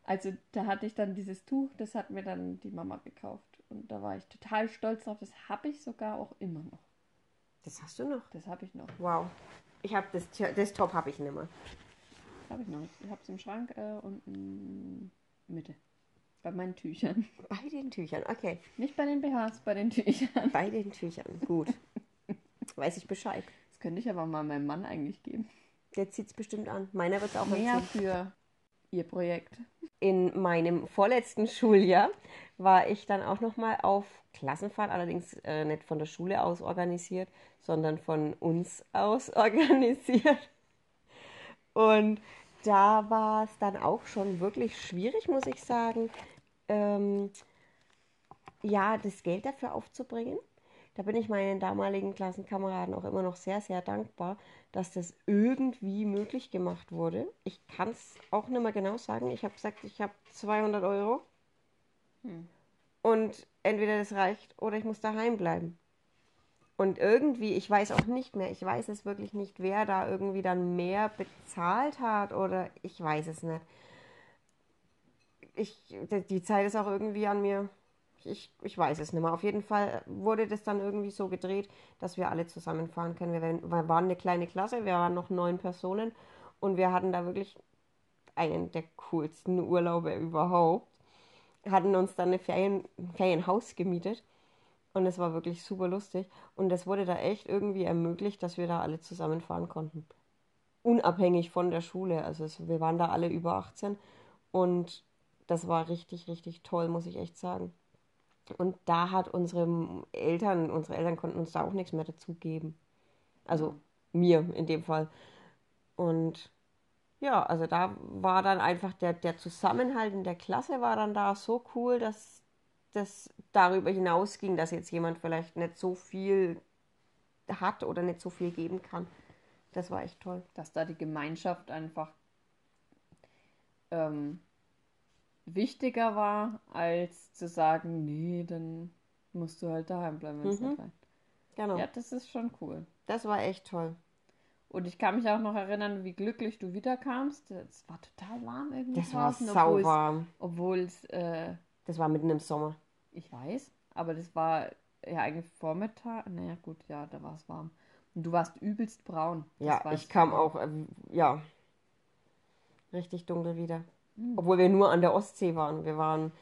Also da hatte ich dann dieses Tuch, das hat mir dann die Mama gekauft. Und da war ich total stolz drauf. Das habe ich sogar auch immer noch. Das hast du noch. Das habe ich noch. Wow. Ich habe das, das Top habe ich nicht mehr. Das habe ich noch. Ich habe es im Schrank äh, unten Mitte. Bei meinen Tüchern. Bei den Tüchern, okay. Nicht bei den BHs, bei den Tüchern. Bei den Tüchern, gut. Weiß ich Bescheid. Das könnte ich aber mal meinem Mann eigentlich geben. Der zieht es bestimmt an. Meiner wird es auch Mehr anziehen. für ihr Projekt. In meinem vorletzten Schuljahr war ich dann auch nochmal auf Klassenfahrt, allerdings äh, nicht von der Schule aus organisiert, sondern von uns aus organisiert. Und da war es dann auch schon wirklich schwierig, muss ich sagen, ähm, ja, das Geld dafür aufzubringen. Da bin ich meinen damaligen Klassenkameraden auch immer noch sehr, sehr dankbar, dass das irgendwie möglich gemacht wurde. Ich kann es auch nicht mehr genau sagen. Ich habe gesagt, ich habe 200 Euro Hm. und entweder das reicht oder ich muss daheim bleiben. Und irgendwie, ich weiß auch nicht mehr, ich weiß es wirklich nicht, wer da irgendwie dann mehr bezahlt hat oder ich weiß es nicht. Ich, die Zeit ist auch irgendwie an mir Ich, ich weiß es nicht mehr. Auf jeden Fall wurde das dann irgendwie so gedreht, dass wir alle zusammenfahren können. Wir, wir waren eine kleine Klasse, wir waren noch neun Personen und wir hatten da wirklich einen der coolsten Urlaube überhaupt. Hatten uns dann eine Ferien, ein Ferienhaus gemietet und es war wirklich super lustig. Und es wurde da echt irgendwie ermöglicht, dass wir da alle zusammenfahren konnten. Unabhängig von der Schule. Also es, wir waren da alle über 18 und das war richtig, richtig toll, muss ich echt sagen. Und da hat unsere Eltern, unsere Eltern konnten uns da auch nichts mehr dazugeben. Also mir in dem Fall. Und ja, also da war dann einfach der, der Zusammenhalt in der Klasse war dann da so cool, dass das darüber hinausging, dass jetzt jemand vielleicht nicht so viel hat oder nicht so viel geben kann. Das war echt toll. Dass da die Gemeinschaft einfach ähm, wichtiger war, als zu sagen, nee, dann musst du halt daheim bleiben, wenn es mhm. nicht rein. Genau. Ja, das ist schon cool. Das war echt toll. Und ich kann mich auch noch erinnern, wie glücklich du wiederkamst. Es war total warm irgendwie. Das war sau warm. Obwohl es. Äh, das war mitten im Sommer. Ich weiß, aber das war ja eigentlich Vormittag. Naja, gut, ja, da war es warm. Und du warst übelst braun. Ja, ich kam auch, äh, ja, richtig dunkel wieder. Mhm. Obwohl wir nur an der Ostsee waren. Wir waren,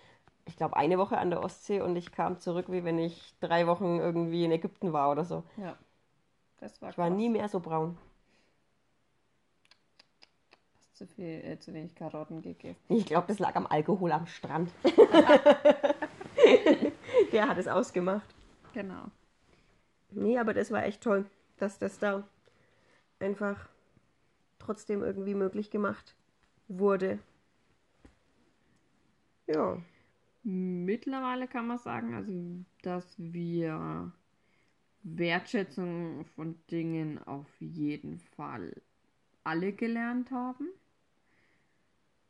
ich glaube, eine Woche an der Ostsee und ich kam zurück, wie wenn ich drei Wochen irgendwie in Ägypten war oder so. Ja. Das war ich krass. war nie mehr so braun. Hast zu viel, äh, zu wenig Karotten gegessen. Ich glaube, das lag am Alkohol am Strand. Der hat es ausgemacht. Genau. Nee, aber das war echt toll, dass das da einfach trotzdem irgendwie möglich gemacht wurde. Ja. Mittlerweile kann man sagen, also dass wir Wertschätzung von Dingen auf jeden Fall alle gelernt haben,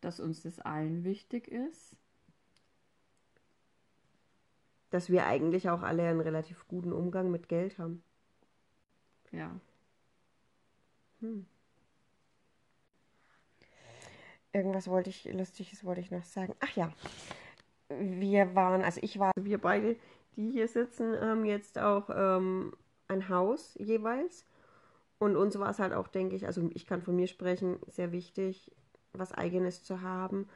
dass uns das allen wichtig ist. Dass wir eigentlich auch alle einen relativ guten Umgang mit Geld haben. Ja. Hm. Irgendwas wollte ich, Lustiges wollte ich noch sagen. Ach ja, wir waren, also ich war, wir beide, die hier sitzen, ähm, jetzt auch ähm, ein Haus jeweils. Und uns war es halt auch, denke ich, also ich kann von mir sprechen, sehr wichtig, was eigenes zu haben,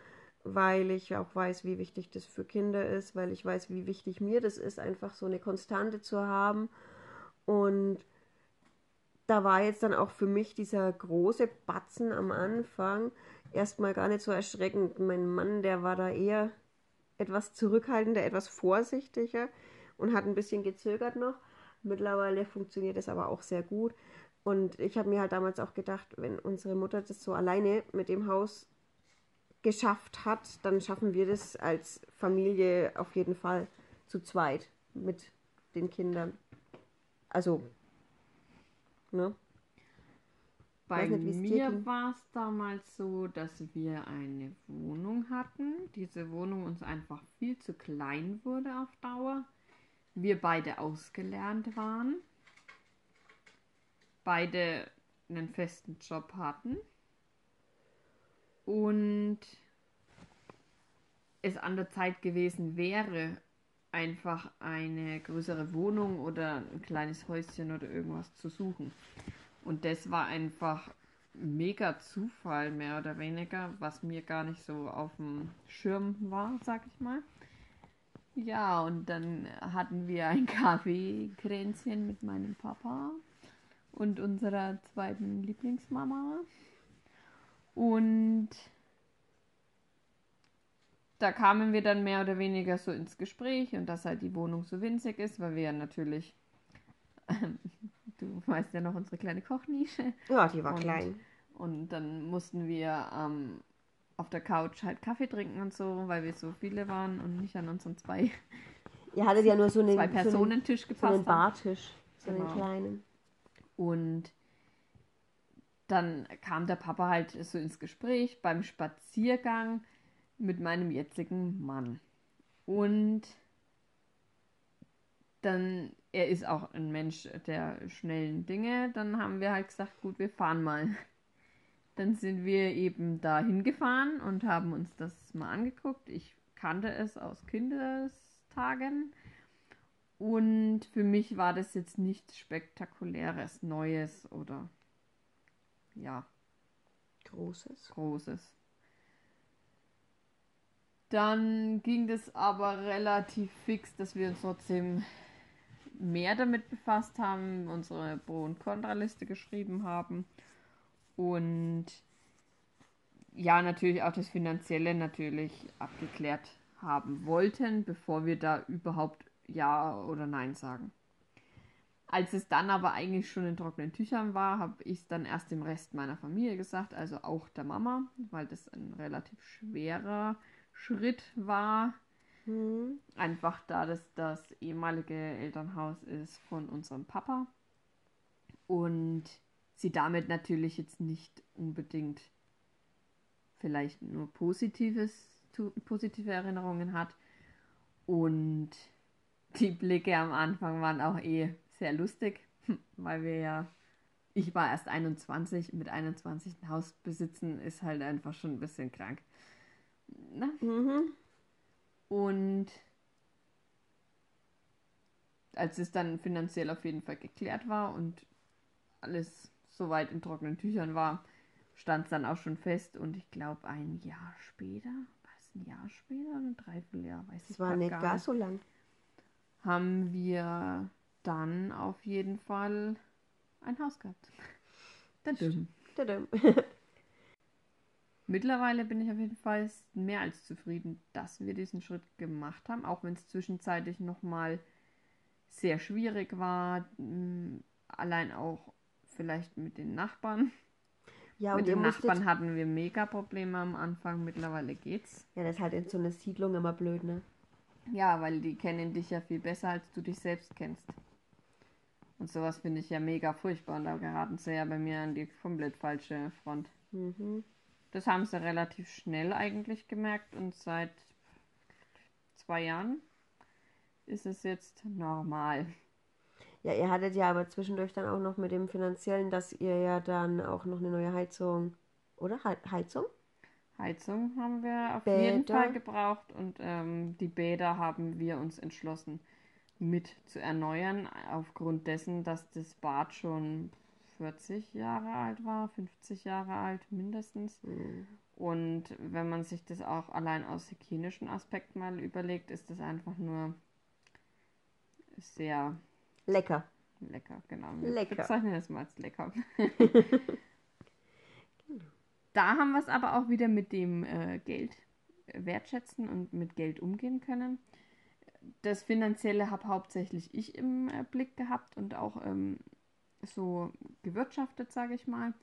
weil ich auch weiß, wie wichtig das für Kinder ist, weil ich weiß, wie wichtig mir das ist, einfach so eine Konstante zu haben. Und da war jetzt dann auch für mich dieser große Batzen am Anfang, erstmal gar nicht so erschreckend. Mein Mann, der war da eher etwas zurückhaltender, etwas vorsichtiger und hat ein bisschen gezögert noch. Mittlerweile funktioniert es aber auch sehr gut. Und ich habe mir halt damals auch gedacht, wenn unsere Mutter das so alleine mit dem Haus geschafft hat, dann schaffen wir das als Familie auf jeden Fall zu zweit mit den Kindern. Also, ne? Bei nicht, mir war es damals so, dass wir eine Wohnung hatten. Diese Wohnung uns einfach viel zu klein wurde auf Dauer. Wir beide ausgelernt waren. Beide einen festen Job hatten. Und es an der Zeit gewesen wäre, einfach eine größere Wohnung oder ein kleines Häuschen oder irgendwas zu suchen. Und das war einfach mega Zufall, mehr oder weniger, was mir gar nicht so auf dem Schirm war, sag ich mal. Ja, und dann hatten wir ein Kaffeekränzchen mit meinem Papa und unserer zweiten Lieblingsmama. Und da kamen wir dann mehr oder weniger so ins Gespräch und dass halt die Wohnung so winzig ist, weil wir ja natürlich Du weißt ja noch unsere kleine Kochnische. Ja, die war und, klein. Und dann mussten wir ähm, auf der Couch halt Kaffee trinken und so, weil wir so viele waren und nicht an unseren zwei. Ihr hattet ja nur so einen zwei Personentisch so gepasst. So einen Bartisch, so genau. einen kleinen. Und dann kam der Papa halt so ins Gespräch beim Spaziergang mit meinem jetzigen Mann. Und dann, er ist auch ein Mensch der schnellen Dinge, dann haben wir halt gesagt, gut, wir fahren mal. Dann sind wir eben da hingefahren und haben uns das mal angeguckt. Ich kannte es aus Kindestagen. Und für mich war das jetzt nichts Spektakuläres, Neues oder ja. Großes. Großes. Dann ging das aber relativ fix, dass wir uns trotzdem mehr damit befasst haben, unsere Pro- und Kontraliste geschrieben haben und ja, natürlich auch das Finanzielle natürlich abgeklärt haben wollten, bevor wir da überhaupt Ja oder Nein sagen. Als es dann aber eigentlich schon in trockenen Tüchern war, habe ich es dann erst dem Rest meiner Familie gesagt, also auch der Mama, weil das ein relativ schwerer Schritt war. Mhm. Einfach da das das ehemalige Elternhaus ist von unserem Papa. Und sie damit natürlich jetzt nicht unbedingt vielleicht nur positives, positive Erinnerungen hat. Und die Blicke am Anfang waren auch eh sehr lustig, weil wir ja, ich war erst 21, mit 21 ein Haus besitzen ist halt einfach schon ein bisschen krank. Ne? Mhm. Und als es dann finanziell auf jeden Fall geklärt war und alles soweit in trockenen Tüchern war, stand es dann auch schon fest. Und ich glaube, ein Jahr später, war es ein Jahr später oder ein Dreivierteljahr, weiß ich Das war grad nicht gar so lang. haben wir dann auf jeden Fall ein Haus gehabt. Tadam. Tadam. Mittlerweile bin ich auf jeden Fall mehr als zufrieden, dass wir diesen Schritt gemacht haben, auch wenn es zwischenzeitlich nochmal sehr schwierig war. m, Allein auch vielleicht mit den Nachbarn. Ja, mit den Nachbarn hatten wir mega Probleme am Anfang. Mittlerweile geht's. ja, das ist halt in so einer Siedlung immer blöd, ne? Ja, weil die kennen dich ja viel besser, als du dich selbst kennst. Und sowas finde ich ja mega furchtbar. Und da geraten sie ja bei mir an die komplett falsche Front. Mhm. Das haben sie relativ schnell eigentlich gemerkt und seit zwei Jahren ist es jetzt normal. Ja, ihr hattet ja aber zwischendurch dann auch noch mit dem Finanziellen, dass ihr ja dann auch noch eine neue Heizung, oder? He- Heizung? Heizung haben wir auf Bäder. jeden Fall gebraucht und ähm, die Bäder haben wir uns entschlossen mit zu erneuern, aufgrund dessen, dass das Bad schon 40 Jahre alt war, 50 Jahre alt mindestens. Mhm. Und wenn man sich das auch allein aus hygienischen Aspekten mal überlegt, ist das einfach nur sehr Lecker. lecker, genau. Wir Lecker. bezeichnen das mal als lecker. da haben wir es aber auch wieder mit dem äh, Geld wertschätzen und mit Geld umgehen können. Das Finanzielle habe hauptsächlich ich im äh, Blick gehabt und auch ähm, so gewirtschaftet, sage ich mal.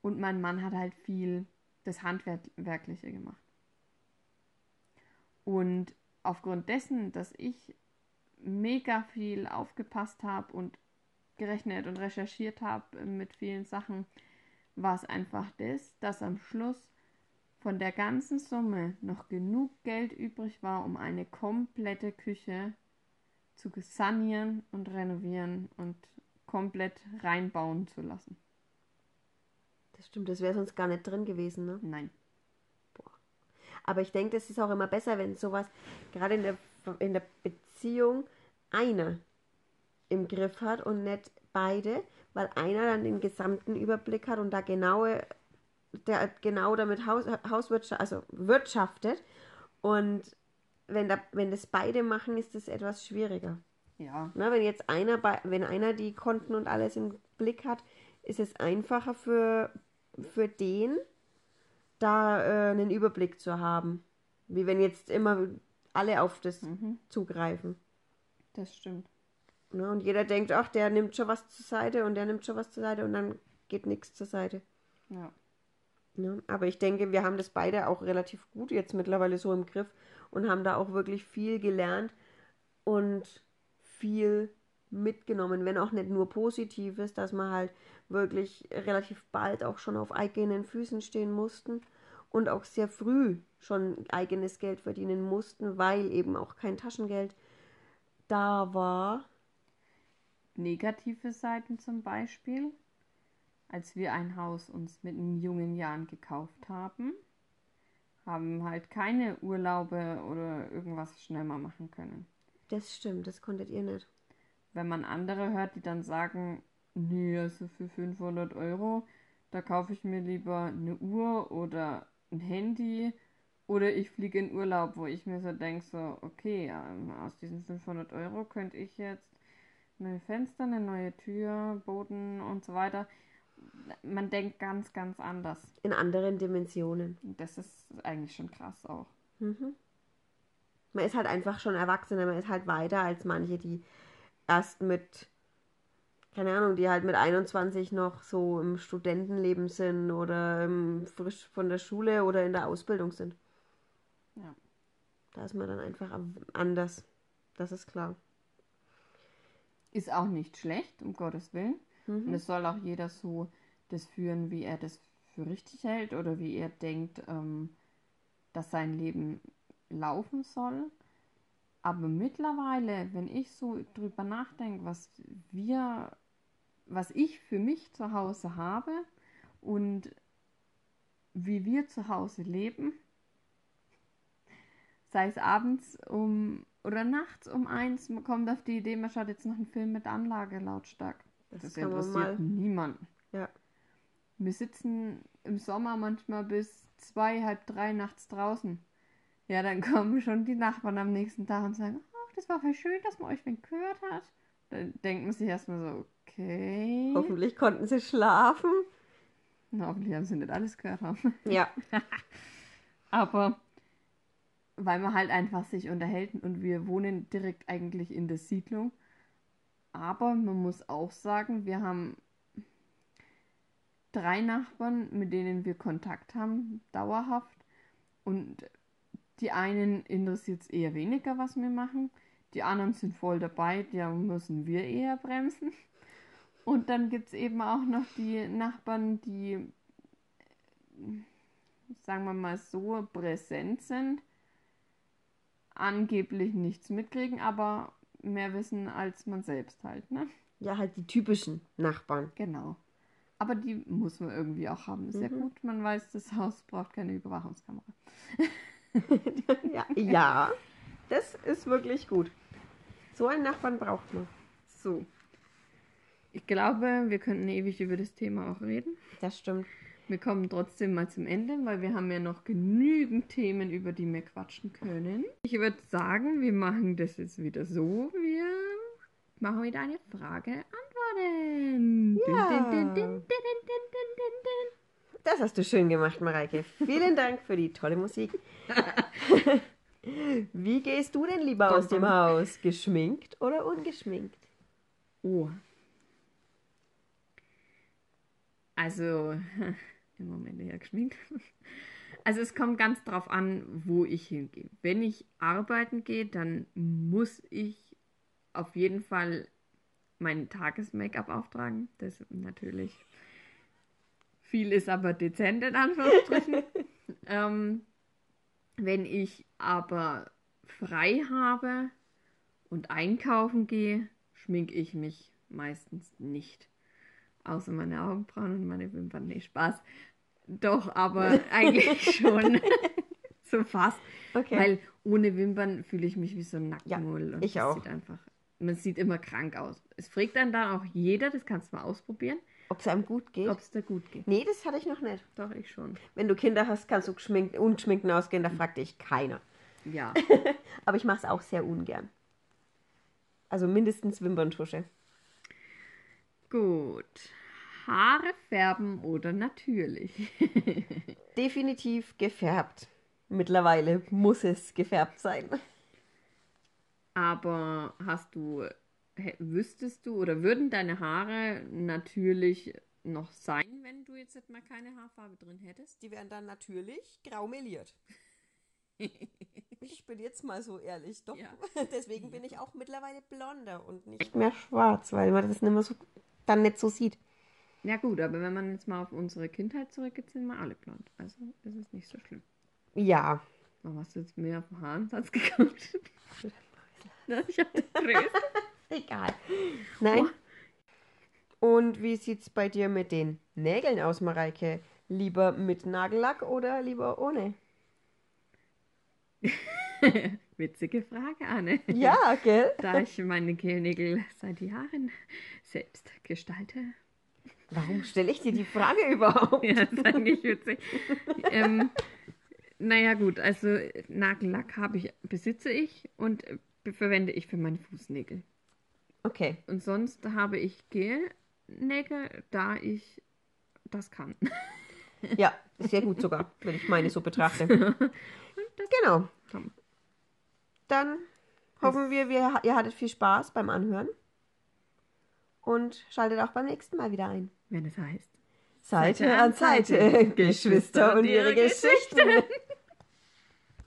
Und mein Mann hat halt viel das Handwerkliche gemacht. Und aufgrund dessen, dass ich mega viel aufgepasst habe und gerechnet und recherchiert habe mit vielen Sachen, war es einfach das, dass am Schluss von der ganzen Summe noch genug Geld übrig war, um eine komplette Küche zu sanieren und renovieren und komplett reinbauen zu lassen. Das stimmt, das wäre sonst gar nicht drin gewesen, ne? Nein. Aber ich denke, das ist auch immer besser, wenn sowas, gerade in der, in der Beziehung, einer im Griff hat und nicht beide, weil einer dann den gesamten Überblick hat und da genaue, der genau damit Haus, Hauswirtschaft, also wirtschaftet. Und wenn, da, wenn das beide machen, ist das etwas schwieriger. Ja, Na, wenn jetzt einer, bei, wenn einer die Konten und alles im Blick hat, ist es einfacher für, für den, da äh, einen Überblick zu haben. Wie wenn jetzt immer alle auf das mhm, zugreifen. das stimmt. Ne? Und jeder denkt, ach, der nimmt schon was zur Seite und der nimmt schon was zur Seite und dann geht nichts zur Seite. Ja. Ne? Aber ich denke, wir haben das beide auch relativ gut jetzt mittlerweile so im Griff und haben da auch wirklich viel gelernt und viel mitgenommen, wenn auch nicht nur Positives, dass wir halt wirklich relativ bald auch schon auf eigenen Füßen stehen mussten und auch sehr früh schon eigenes Geld verdienen mussten, weil eben auch kein Taschengeld da war. Negative Seiten zum Beispiel, als wir ein Haus uns mit in jungen Jahren gekauft haben, haben halt keine Urlaube oder irgendwas schnell mal machen können. Das stimmt, das konntet ihr nicht. Wenn man andere hört, die dann sagen, nee, also für 500 Euro, da kaufe ich mir lieber eine Uhr oder ein Handy oder ich fliege in Urlaub, wo ich mir so denke, so, okay, aus diesen 500 Euro könnte ich jetzt neue Fenster, eine neue Tür, Boden und so weiter. Man denkt ganz, ganz anders. In anderen Dimensionen. Das ist eigentlich schon krass auch. Mhm. Man ist halt einfach schon erwachsener, man ist halt weiter als manche, die erst mit, keine Ahnung, die halt mit 21 noch so im Studentenleben sind oder frisch von der Schule oder in der Ausbildung sind. Ja. Da ist man dann einfach anders. Das ist klar. Ist auch nicht schlecht, um Gottes Willen. Mhm. Und es soll auch jeder so das führen, wie er das für richtig hält oder wie er denkt, ähm, dass sein Leben laufen soll. Aber mittlerweile, wenn ich so drüber nachdenke, was wir, was ich für mich zu Hause habe und wie wir zu Hause leben, sei es abends um oder nachts um eins, man kommt auf die Idee, man schaut jetzt noch einen Film mit Anlage lautstark. Das, Das interessiert niemanden. Ja. Wir sitzen im Sommer manchmal bis zwei, halb drei nachts draußen. Ja, dann kommen schon die Nachbarn am nächsten Tag und sagen, ach, das war voll schön, dass man euch wen gehört hat. Dann denkt man sich erstmal so, okay. Hoffentlich konnten sie schlafen. Na, hoffentlich haben sie nicht alles gehört haben. Ja. Aber weil man halt einfach sich unterhält und wir wohnen direkt eigentlich in der Siedlung. Aber man muss auch sagen, wir haben drei Nachbarn, mit denen wir Kontakt haben, dauerhaft. Und die einen interessiert es eher weniger, was wir machen. Die anderen sind voll dabei, da müssen wir eher bremsen. Und dann gibt es eben auch noch die Nachbarn, die, sagen wir mal so, präsent sind, angeblich nichts mitkriegen, aber mehr wissen als man selbst halt, ne? Ja, halt die typischen Nachbarn. Genau. Aber die muss man irgendwie auch haben. Ist ja Mhm. gut, man weiß, das Haus braucht keine Überwachungskamera. ja, ja, das ist wirklich gut. So einen Nachbarn braucht man. So. Ich glaube, wir könnten ewig über das Thema auch reden. Das stimmt. Wir kommen trotzdem mal zum Ende, weil wir haben ja noch genügend Themen, über die wir quatschen können. Ich würde sagen, wir machen das jetzt wieder so. Wir machen wieder eine Frage antworten. Ja. Das hast du schön gemacht, Mareike. Vielen Dank für die tolle Musik. Wie gehst du denn lieber aus dem Haus? Geschminkt oder ungeschminkt? Oh. Also, im Moment eher geschminkt. Also es kommt ganz drauf an, wo ich hingehe. Wenn ich arbeiten gehe, dann muss ich auf jeden Fall mein Tages-Make-up auftragen. Das natürlich viel ist aber dezent in Anführungsstrichen. ähm, wenn ich aber frei habe und einkaufen gehe, schminke ich mich meistens nicht. Außer meine Augenbrauen und meine Wimpern. Nee, Spaß. Doch, aber eigentlich schon. so fast. Okay. Weil ohne Wimpern fühle ich mich wie so ein Ja, Nacktmull. und ich das auch. Sieht einfach, man sieht immer krank aus. Es fragt dann da auch jeder, das kannst du mal ausprobieren, Ob es einem gut geht? ob es dir gut geht. Nee, das hatte ich noch nicht. Doch, ich schon. Wenn du Kinder hast, kannst du geschminkt, unschminken ausgehen, da fragt dich keiner. Ja. Aber ich mache es auch sehr ungern. Also mindestens Wimperntusche. Gut. Haare färben oder natürlich? Definitiv gefärbt. Mittlerweile muss es gefärbt sein. Aber hast du, wüsstest du oder würden deine Haare natürlich noch sein, wenn du jetzt mal keine Haarfarbe drin hättest? Die werden dann natürlich grau meliert. Ich bin jetzt mal so ehrlich, doch. Ja. Deswegen bin ich auch mittlerweile blonder und nicht mehr schwarz, weil man das nicht mehr so, dann nicht so sieht. Ja gut, aber wenn man jetzt mal auf unsere Kindheit zurückgeht, sind wir alle blond. Also ist es nicht so schlimm. Ja. Warum hast du jetzt mehr auf den Haarensatz geguckt? Ich hab das größte. Egal. Nein. Und wie sieht's bei dir mit den Nägeln aus, Mareike? Lieber mit Nagellack oder lieber ohne? Witzige Frage, Anne. Ja, gell? Da ich meine Kehlnägel seit Jahren selbst gestalte. Warum stelle ich dir die Frage überhaupt? Ja, das ist eigentlich witzig. ähm, naja, gut, also Nagellack habe ich, besitze ich und verwende ich für meine Fußnägel. Okay. Und sonst habe ich Gelnägel, da ich das kann. Ja, sehr gut sogar, wenn ich meine so betrachte. Genau. Dann hoffen wir, wir, ihr hattet viel Spaß beim Anhören. Und schaltet auch beim nächsten Mal wieder ein. Wenn es heißt. Seite an Seite, Geschwister und ihre Geschichten.